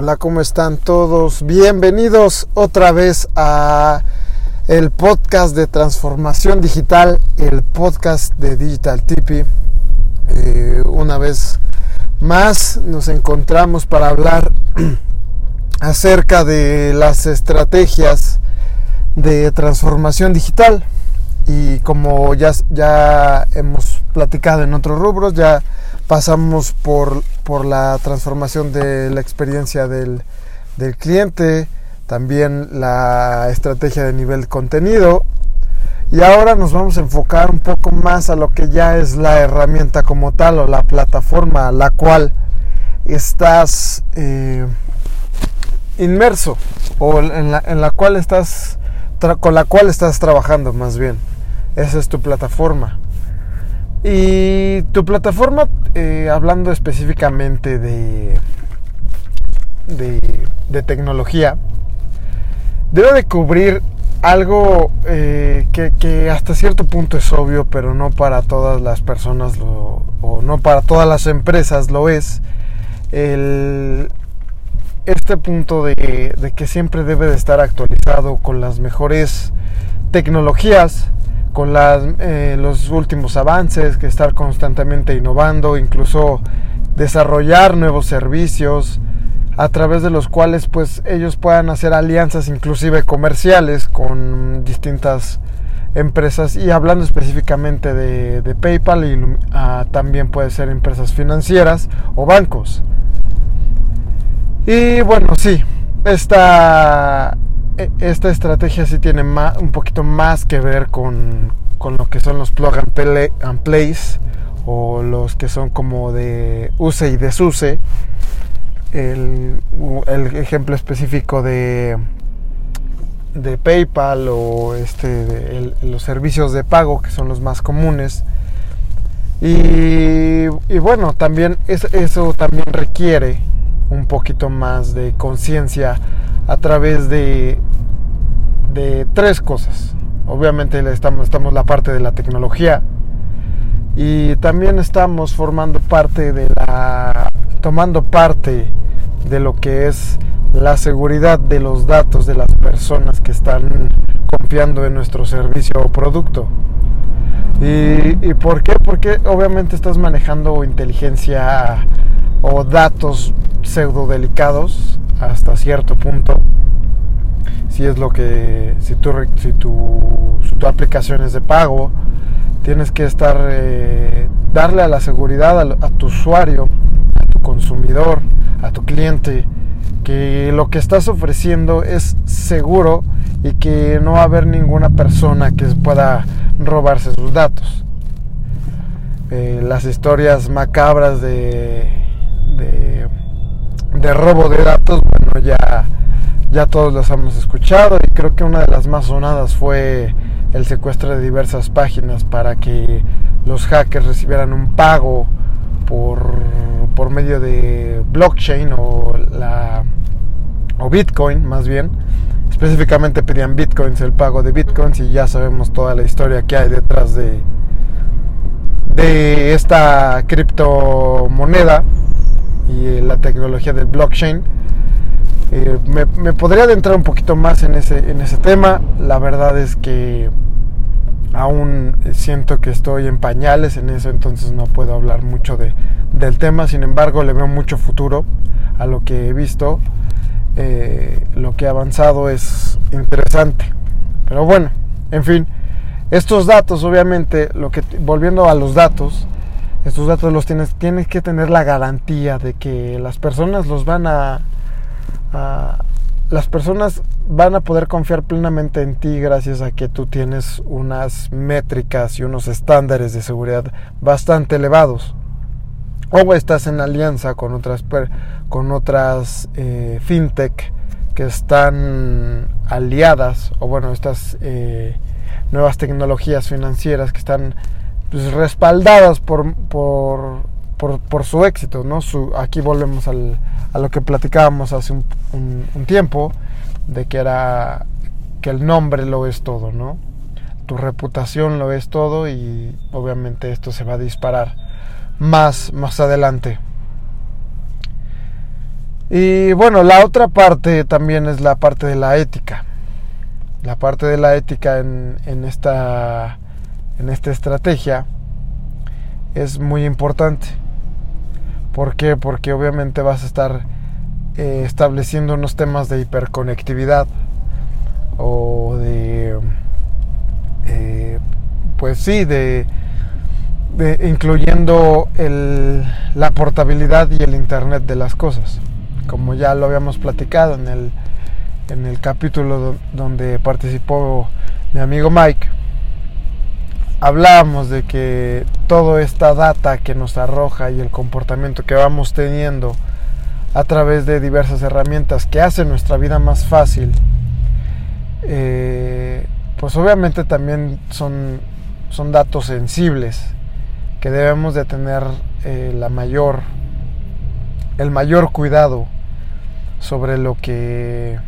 Hola, ¿cómo están todos? Bienvenidos otra vez a el podcast de transformación digital, el podcast de Digital Tipi. Eh, una vez más nos encontramos para hablar acerca de las estrategias de transformación digital y como ya, ya hemos platicado en otros rubros, ya pasamos por, por la transformación de la experiencia del, del, cliente, también la estrategia de nivel contenido. Y ahora nos vamos a enfocar un poco más a lo que ya es la herramienta como tal o la plataforma a la cual estás eh, inmerso o en la, en la cual estás con la cual estás trabajando más bien. Esa es tu plataforma. Y tu plataforma, eh, hablando específicamente de, de, tecnología, debe de cubrir algo eh, que, hasta cierto punto es obvio, pero no para todas las personas o no para todas las empresas lo es. El, este punto de, de que siempre debe de estar actualizado con las mejores tecnologías con eh, los últimos avances, que estar constantemente innovando, incluso desarrollar nuevos servicios a través de los cuales pues ellos puedan hacer alianzas inclusive comerciales con distintas empresas y hablando específicamente de, PayPal y ah, también puede ser empresas financieras o bancos. Y bueno, sí, esta esta estrategia sí tiene un poquito más que ver con, lo que son los plug and, play, plays o los que son como de use y desuse. El, el ejemplo específico de, de PayPal o este, los servicios de pago que son los más comunes. Y, bueno, también eso también requiere un poquito más de conciencia a través de, de tres cosas. Obviamente estamos, estamos la parte de la tecnología y también estamos formando parte de la, tomando parte de lo que es la seguridad de los datos de las personas que están confiando en nuestro servicio o producto. ¿Y, ¿Y, por qué? Porque obviamente estás manejando inteligencia o datos pseudo delicados hasta cierto punto. Si es lo que, si tu, si tu, tu aplicación es de pago, tienes que estar, eh, darle a la seguridad a, tu usuario, a tu consumidor, a tu cliente, que lo que estás ofreciendo es seguro y que no va a haber ninguna persona que pueda robarse sus datos. Eh, las historias macabras de, de de robo de datos, bueno, ya, ya todos las hemos escuchado y creo que una de las más sonadas fue el secuestro de diversas páginas para que los hackers recibieran un pago por, por medio de blockchain o, la, o Bitcoin más bien. Específicamente pedían bitcoins, el pago de bitcoins y ya sabemos toda la historia que hay detrás de, de esta criptomoneda y eh, la tecnología del blockchain. Eh, me, podría adentrar un poquito más en ese, en ese tema. La verdad es que aún siento que estoy en pañales en eso, entonces no puedo hablar mucho de, del tema. Sin embargo, le veo mucho futuro a lo que he visto. Eh, lo que ha avanzado es interesante. Pero bueno, en fin, estos datos, obviamente, lo que volviendo a los datos, estos datos los tienes, tienes que tener la garantía de que las personas los van a, las personas van a poder confiar plenamente en ti gracias a que tú tienes unas métricas y unos estándares de seguridad bastante elevados. O estás en alianza con otras, con otras eh, fintech que están aliadas, o bueno, estas eh, nuevas tecnologías financieras que están pues, respaldadas por, por, por, su éxito, ¿no? Aquí volvemos al, a lo que platicábamos hace un, un, tiempo, de que era que el nombre lo es todo, ¿no? Tu reputación lo es todo y obviamente esto se va a disparar más, más adelante. Y bueno, la otra parte también es la parte de la ética. La parte de la ética en, en esta, en esta estrategia es muy importante. ¿Por qué? Porque obviamente vas a estar eh, estableciendo unos temas de hiperconectividad o de, eh, pues sí, de, incluyendo la portabilidad y el Internet de las cosas, como ya lo habíamos platicado en el, en el capítulo donde participó mi amigo Mike hablábamos de que toda esta data que nos arroja y el comportamiento que vamos teniendo a través de diversas herramientas que hacen nuestra vida más fácil, eh, pues obviamente también son, son datos sensibles que debemos de tener eh, la mayor, el mayor cuidado sobre lo que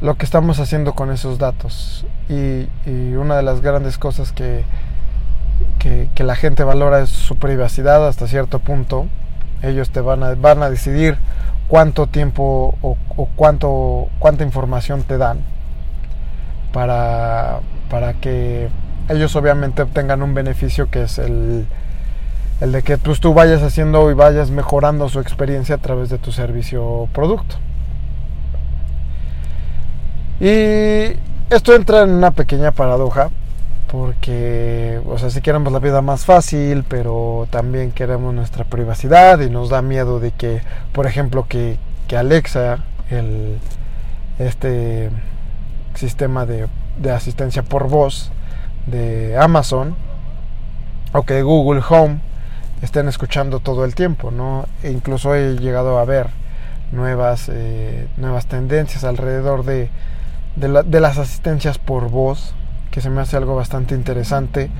lo que estamos haciendo con esos datos. Y, una de las grandes cosas que, que, la gente valora es su privacidad hasta cierto punto. Ellos te van a, van a decidir cuánto tiempo o, cuánto, cuánta información te dan para, para que ellos obviamente obtengan un beneficio que es el, el de que tú vayas haciendo y vayas mejorando su experiencia a través de tu servicio producto. Y esto entra en una pequeña paradoja, porque, o sea, si queremos la vida más fácil, pero también queremos nuestra privacidad y nos da miedo de que, por ejemplo, que, Alexa, el, este sistema de, de asistencia por voz de Amazon, o que Google Home estén escuchando todo el tiempo, ¿no? E incluso he llegado a ver nuevas, eh, nuevas tendencias alrededor de de, las asistencias por voz, que se me hace algo bastante interesante.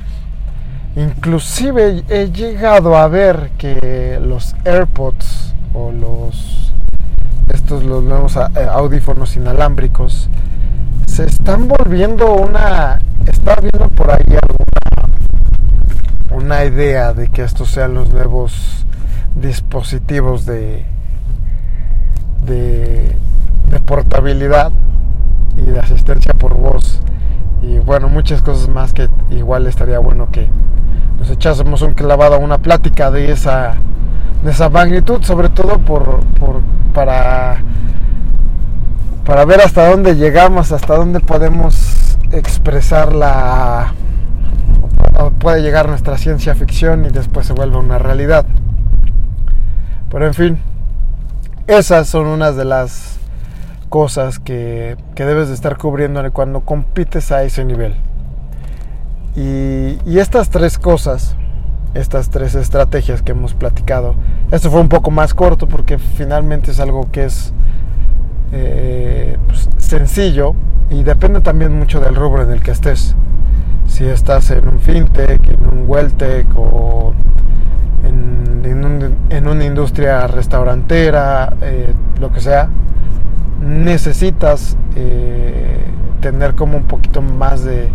Inclusive he llegado a ver que los AirPods o los estos los nuevos eh, audífonos inalámbricos se están volviendo una está viendo por ahí alguna una idea de que estos sean los nuevos dispositivos de de, de portabilidad y de asistencia por voz y bueno, muchas cosas más que igual estaría bueno que nos echásemos un clavado a una plática de esa, de esa magnitud, sobre todo por, por, para, para ver hasta dónde llegamos, hasta dónde podemos expresar la puede llegar nuestra ciencia ficción y después se vuelve una realidad. Pero en fin, esas son unas de las cosas que, debes de estar cubriendo cuando compites a ese nivel. Y, estas tres cosas, estas tres estrategias que hemos platicado, esto fue un poco más corto porque finalmente es algo que es eh, pues, sencillo y depende también mucho del rubro en el que estés. Si estás en un fintech, en un welltech o en, en, una industria restaurantera, eh, lo que sea, necesitas eh, tener como un poquito más de,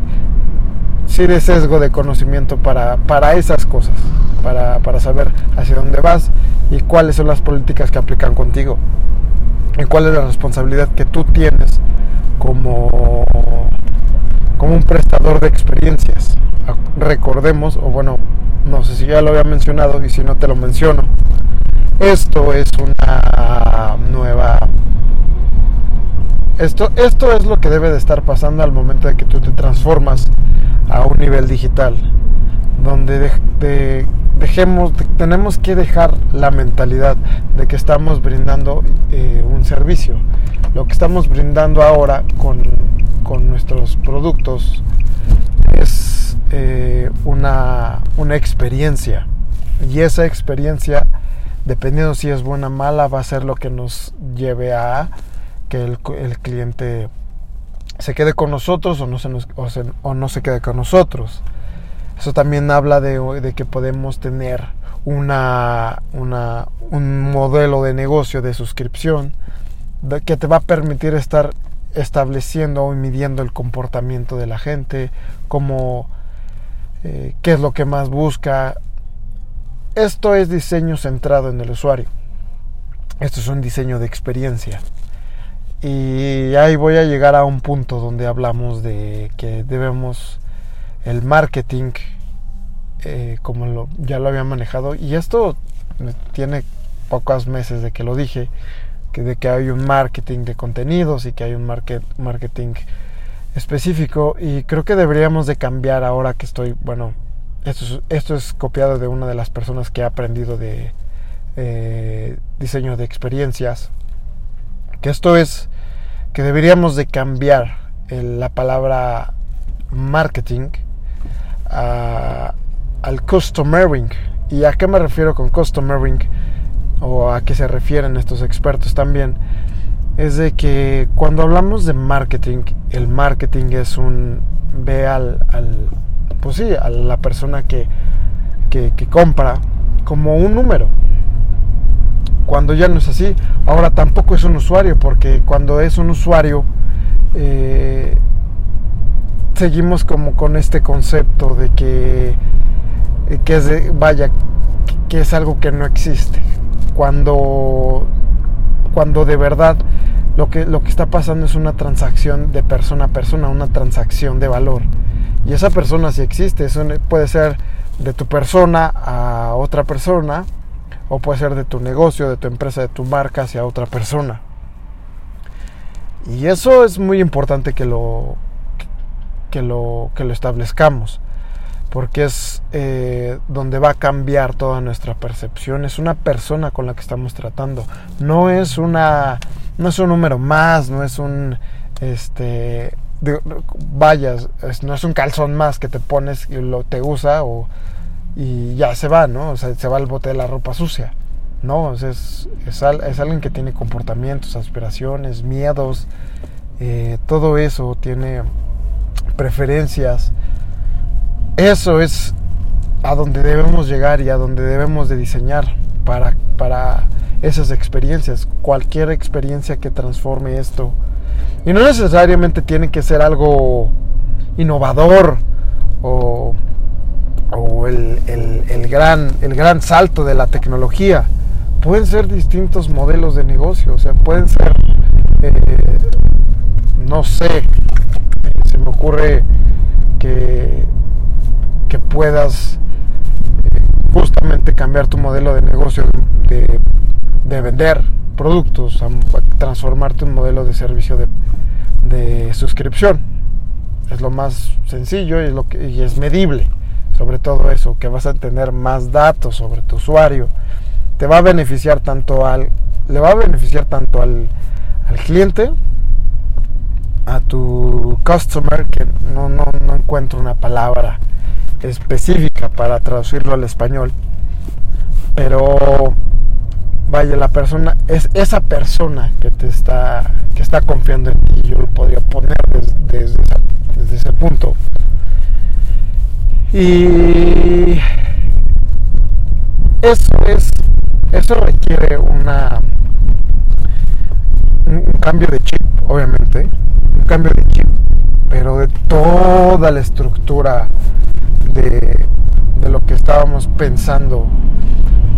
sesgo de conocimiento para, para esas cosas, para, para, saber hacia dónde vas y cuáles son las políticas que aplican contigo, y cuál es la responsabilidad que tú tienes como, como un prestador de experiencias. Recordemos, o bueno, no sé si ya lo había mencionado y si no te lo menciono, esto es una nueva esto, esto es lo que debe de estar pasando al momento de que tú te transformas a un nivel digital, donde dejemos, tenemos que dejar la mentalidad de que estamos brindando eh, un servicio. Lo que estamos brindando ahora con, nuestros productos es eh, una, una experiencia. Y esa experiencia, dependiendo si es buena o mala, va a ser lo que nos lleve a que el, cliente se quede con nosotros o no se, o, no se quede con nosotros. Eso también habla de, que podemos tener una, una, un modelo de negocio de suscripción que te va a permitir estar estableciendo y midiendo el comportamiento de la gente, cómo, eh, qué es lo que más busca. Esto es diseño centrado en el usuario. esto es un diseño de experiencia. Y ahí voy a llegar a un punto donde hablamos de que debemos el marketing, eh, como lo, ya lo había manejado, y esto tiene pocos meses de que lo dije, que de que hay un marketing de contenidos y que hay un market, marketing específico. Y creo que deberíamos de cambiar ahora que estoy, bueno, esto es, esto es copiado de una de las personas que ha aprendido de eh, diseño de experiencias, que esto es que deberíamos de cambiar la palabra marketing al customering. ¿Y a qué me refiero con customering? O a qué se refieren estos expertos también. Es de que cuando hablamos de marketing, el marketing es un ve al, pues sí, a la persona que, que, compra como un número. Cuando ya no es así, ahora tampoco es un usuario, porque cuando es un usuario, eh, seguimos como con este concepto de que, que es de, vaya, que es algo que no existe. Cuando, cuando de verdad lo que, lo que está pasando es una transacción de persona a persona, una transacción de valor. Y esa persona si existe, eso puede ser de tu persona a otra persona, o puede ser de tu negocio, de tu empresa, de tu marca hacia otra persona. Y eso es muy importante que lo, que lo, que lo establezcamos, porque es eh, donde va a cambiar toda nuestra percepción. Es una persona con la que estamos tratando, no es una, no es un número más, no es un, este, vayas, no es un calzón más que te pones y lo te usa y ya se va, ¿no? O sea, se va al bote de la ropa sucia. No, es, es, es, alguien que tiene comportamientos, aspiraciones, miedos, eh, todo eso, tiene preferencias. Eso es a donde debemos llegar y a donde debemos de diseñar para, para esas experiencias. Cualquier experiencia que transforme esto y no necesariamente tiene que ser algo innovador o, el, gran, el gran salto de la tecnología. Pueden ser distintos modelos de negocio, o sea, pueden ser, eh, no sé, se me ocurre que, que puedas eh, justamente cambiar tu modelo de negocio de, de vender productos, a transformarte un modelo de servicio de, de suscripción. Es lo más sencillo y es, lo que, y es medible. Sobre todo eso, que vas a tener más datos sobre tu usuario. Te va a beneficiar tanto al. Le va a beneficiar tanto al, al cliente, a tu customer, que no, no, no encuentro una palabra específica para traducirlo al español. Pero vaya, la persona, es esa persona que te está, que está confiando en ti, yo lo podría poner desde, desde, ese punto. Y eso es, eso requiere una, un cambio de chip, obviamente, un cambio de chip, pero de toda la estructura de, de lo que estábamos pensando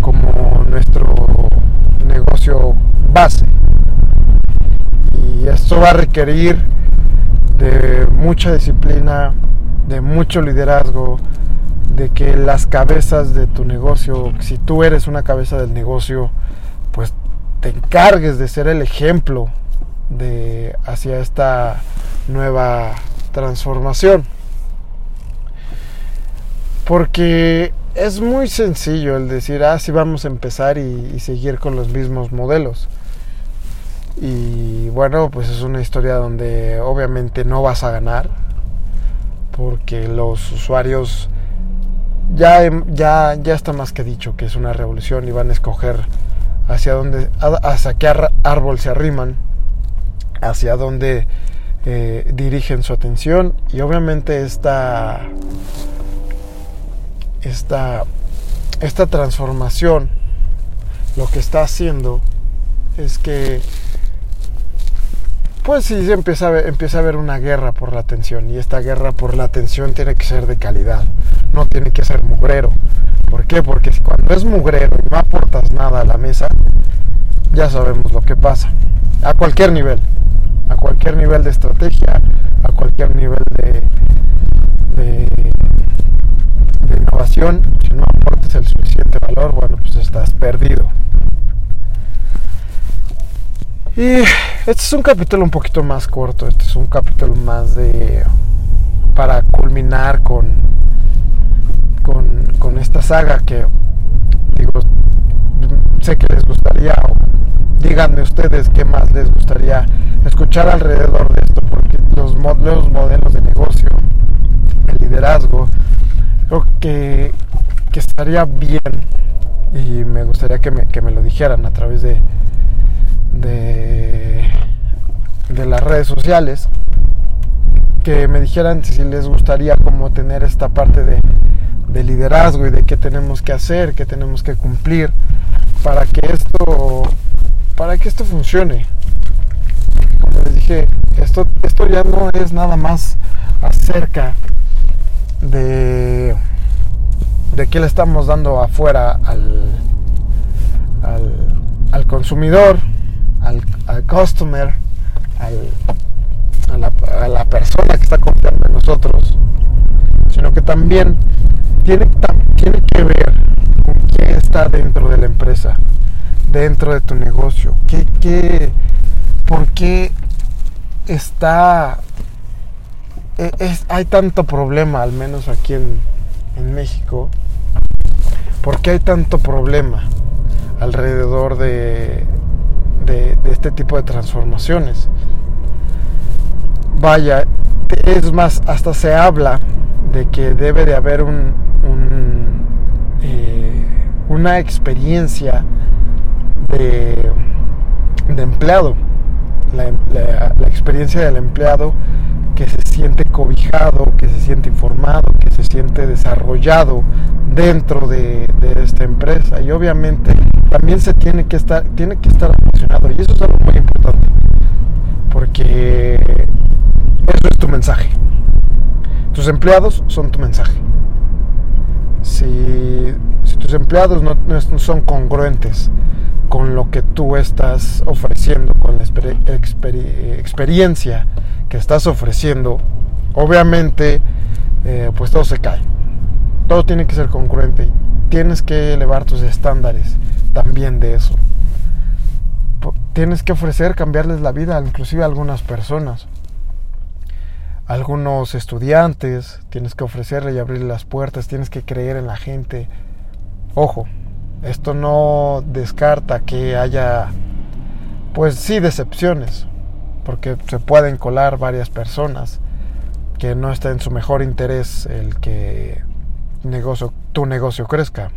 como nuestro negocio base. Y esto va a requerir de mucha disciplina, de mucho liderazgo, de que las cabezas de tu negocio, si tú eres una cabeza del negocio, pues te encargues de ser el ejemplo de hacia esta nueva transformación. Porque es muy sencillo el decir, ah, sí vamos a empezar y, seguir con los mismos modelos. Y bueno, pues es una historia donde obviamente no vas a ganar, porque los usuarios ya, ya, ya está más que dicho que es una revolución y van a escoger hacia dónde, hacia qué árbol se arriman, hacia dónde eh, dirigen su atención y obviamente esta esta, esta transformación lo que está haciendo es que pues sí empieza a, empieza a haber una guerra por la atención y esta guerra por la atención tiene que ser de calidad, no tiene que ser mugrero. ¿Por qué? Porque cuando es mugrero y no aportas nada a la mesa, ya sabemos lo que pasa. A cualquier nivel. A cualquier nivel de estrategia, a cualquier nivel de, de, innovación. Si no aportas el suficiente valor, bueno, pues estás perdido. Y este es un capítulo un poquito más corto, este es un capítulo más de para culminar con, con, con esta saga que digo, sé que les gustaría, díganme ustedes qué más les gustaría escuchar alrededor de esto, porque los nuevos modelos de negocio, el liderazgo, creo que, que estaría bien y me gustaría que me, que me lo dijeran a través de, de, de las redes sociales que me dijeran si les gustaría como tener esta parte de, de liderazgo y de qué tenemos que hacer, qué tenemos que cumplir para que esto para que esto funcione. Como les dije, esto, esto ya no es nada más acerca de, de qué le estamos dando afuera al, al, consumidor, al, al customer, a, la, a la persona que está confiando en nosotros, sino que también tiene, tiene que ver con quién está dentro de la empresa, dentro de tu negocio. ¿Qué, qué, ¿Por qué está... E, es, hay tanto problema, al menos aquí en, en México? ¿Por qué hay tanto problema alrededor de, de, de este tipo de transformaciones? Vaya, es más, hasta se habla de que debe de haber un, eh, una experiencia de, empleado, la, experiencia del empleado que se siente cobijado, que se siente informado, que se siente desarrollado dentro de, esta empresa y obviamente también se tiene que estar tiene que estar y eso es algo muy importante porque eso es tu mensaje tus empleados son tu mensaje si, tus empleados no, son congruentes con lo que tú estás ofreciendo, con la experiencia que estás ofreciendo, obviamente eh, pues todo se cae. Todo tiene que ser congruente. Tienes que elevar tus estándares también de eso. Tienes que ofrecer cambiarles la vida, inclusive a algunas personas algunos estudiantes, tienes que ofrecerle y abrirle las puertas, tienes que creer en la gente. Ojo, esto no descarta que haya, pues sí, decepciones, porque se pueden colar varias personas que no está en su mejor interés el que negocio, tu negocio crezca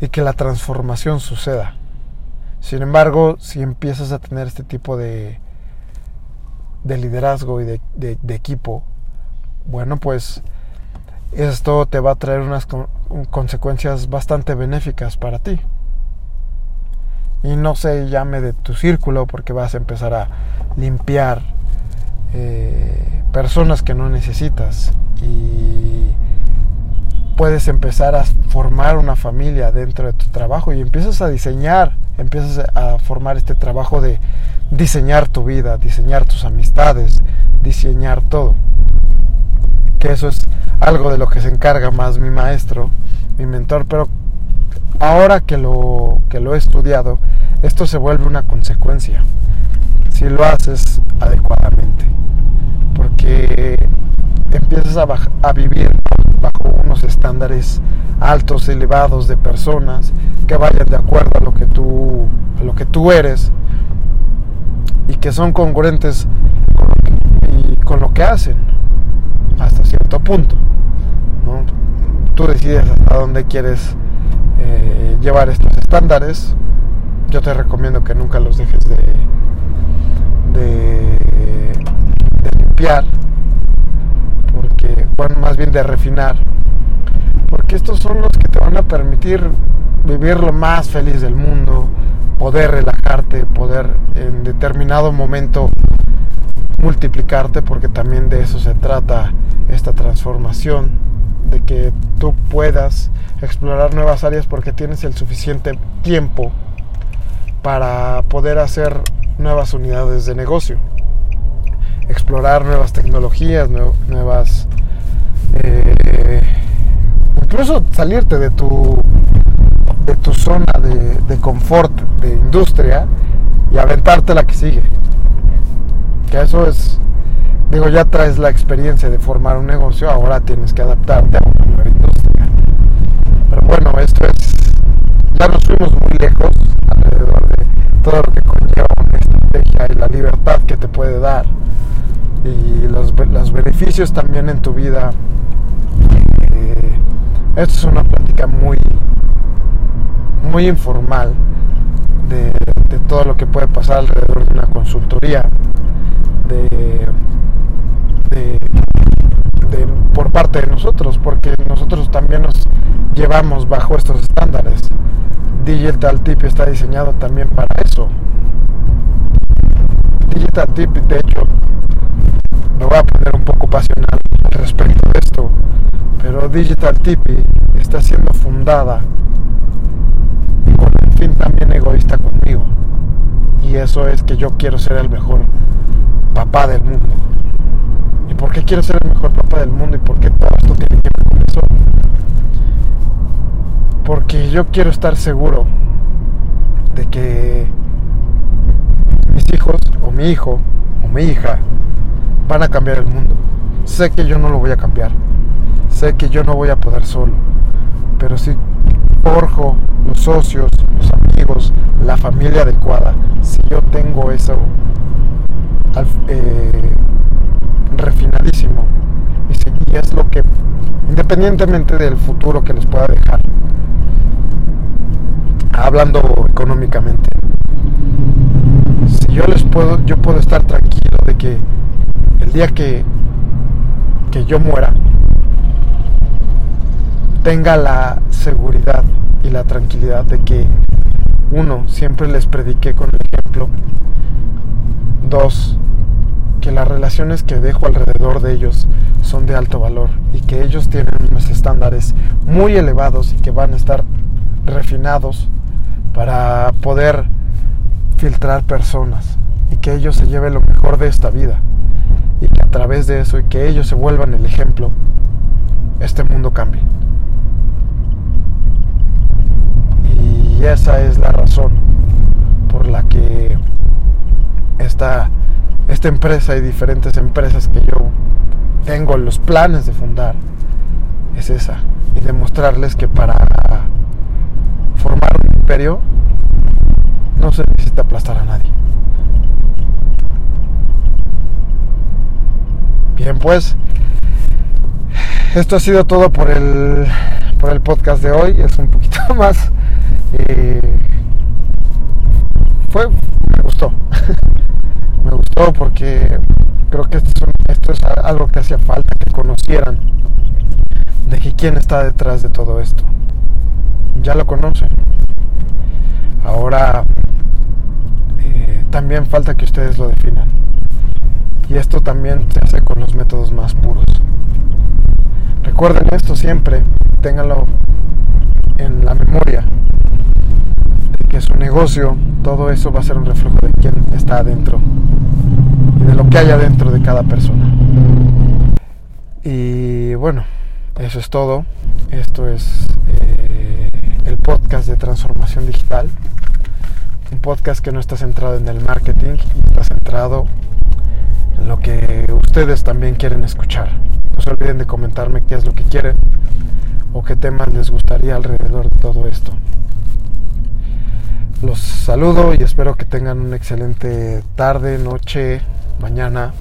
y que la transformación suceda. Sin embargo, si empiezas a tener este tipo de de liderazgo y de, equipo, bueno, pues esto te va a traer unas consecuencias bastante benéficas para ti. Y no se llame de tu círculo porque vas a empezar a limpiar eh, personas que no necesitas y puedes empezar a formar una familia dentro de tu trabajo y empiezas a diseñar, empiezas a formar este trabajo de diseñar tu vida, diseñar tus amistades, diseñar todo. Que eso es algo de lo que se encarga más mi maestro, mi mentor, pero ahora que lo, que lo he estudiado, esto se vuelve una consecuencia, si lo haces adecuadamente, porque empiezas a, a vivir estándares altos, elevados de personas que vayan de acuerdo a lo que tú, a lo que tú eres y que son congruentes con lo que, y con lo que hacen hasta cierto punto. Tú decides hasta dónde quieres eh, llevar estos estándares. Yo te recomiendo que nunca los dejes de, de, limpiar, porque, bueno, más bien de refinar, porque estos son los que te van a permitir vivir lo más feliz del mundo, poder relajarte, poder en determinado momento multiplicarte, porque también de eso se trata esta transformación, de que tú puedas explorar nuevas áreas porque tienes el suficiente tiempo para poder hacer nuevas unidades de negocio, explorar nuevas tecnologías, nuevas... Eh, incluso salirte de tu, de tu zona de, de confort, de industria, y aventarte la que sigue. Que eso es, digo, ya traes la experiencia de formar un negocio, ahora tienes que adaptarte a una nueva industria. Pero bueno, esto es, ya nos fuimos muy lejos alrededor de todo lo que conlleva una estrategia y la libertad que te puede dar y los, los beneficios también en tu vida. Esto es una plática muy, muy informal de, todo lo que puede pasar alrededor de una consultoría, de, por parte de nosotros, porque nosotros también nos llevamos bajo estos estándares. Digital Tip está diseñado también para eso. Digital Tip, de hecho, me voy a poner un poco pasional al respecto de pero Digital Tip está siendo fundada con un fin también egoísta conmigo. Y eso es que yo quiero ser el mejor papá del mundo. ¿Y por qué quiero ser el mejor papá del mundo? ¿Y por qué todo esto tiene que ver con eso? Porque yo quiero estar seguro de que mis hijos o mi hijo o mi hija van a cambiar el mundo. Sé que yo no lo voy a cambiar. Sé que yo no voy a poder solo. Pero si forjo los socios, los amigos, la familia adecuada, si yo tengo eso eh, refinadísimo y, es lo que, independientemente del futuro que les pueda dejar, hablando económicamente, si yo les puedo, yo puedo estar tranquilo de que el día que, que yo muera, tenga la seguridad y la tranquilidad de que uno, siempre les prediqué con el ejemplo. Dos, que las relaciones que dejo alrededor de ellos son de alto valor y que ellos tienen unos estándares muy elevados y que van a estar refinados para poder filtrar personas y que ellos se lleven lo mejor de esta vida y que a través de eso y que ellos se vuelvan el ejemplo, este mundo cambie. Y esa es la razón por la que esta, esta empresa y diferentes empresas que yo tengo los planes de fundar es esa. Y demostrarles que para formar un imperio no se necesita aplastar a nadie. Bien, pues esto ha sido todo por el, por el podcast de hoy. Es un poquito más eh, fue, me gustó. me gustó porque creo que esto, esto es algo que hacía falta, que conocieran de quién está detrás de todo esto. Ya lo conocen. Ahora eh, también falta que ustedes lo definan. Y esto también se hace con los métodos más puros. Recuerden esto siempre, ténganlo en la memoria su negocio, todo eso va a ser un reflejo de quién está adentro y de lo que hay adentro de cada persona. Y bueno, eso es todo. Esto es eh, el podcast de transformación digital. Un podcast que no está centrado en el marketing está centrado en lo que ustedes también quieren escuchar. No se olviden de comentarme qué es lo que quieren o qué temas les gustaría alrededor de todo esto. Los saludo y espero que tengan una excelente tarde, noche, mañana,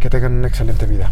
que tengan una excelente vida.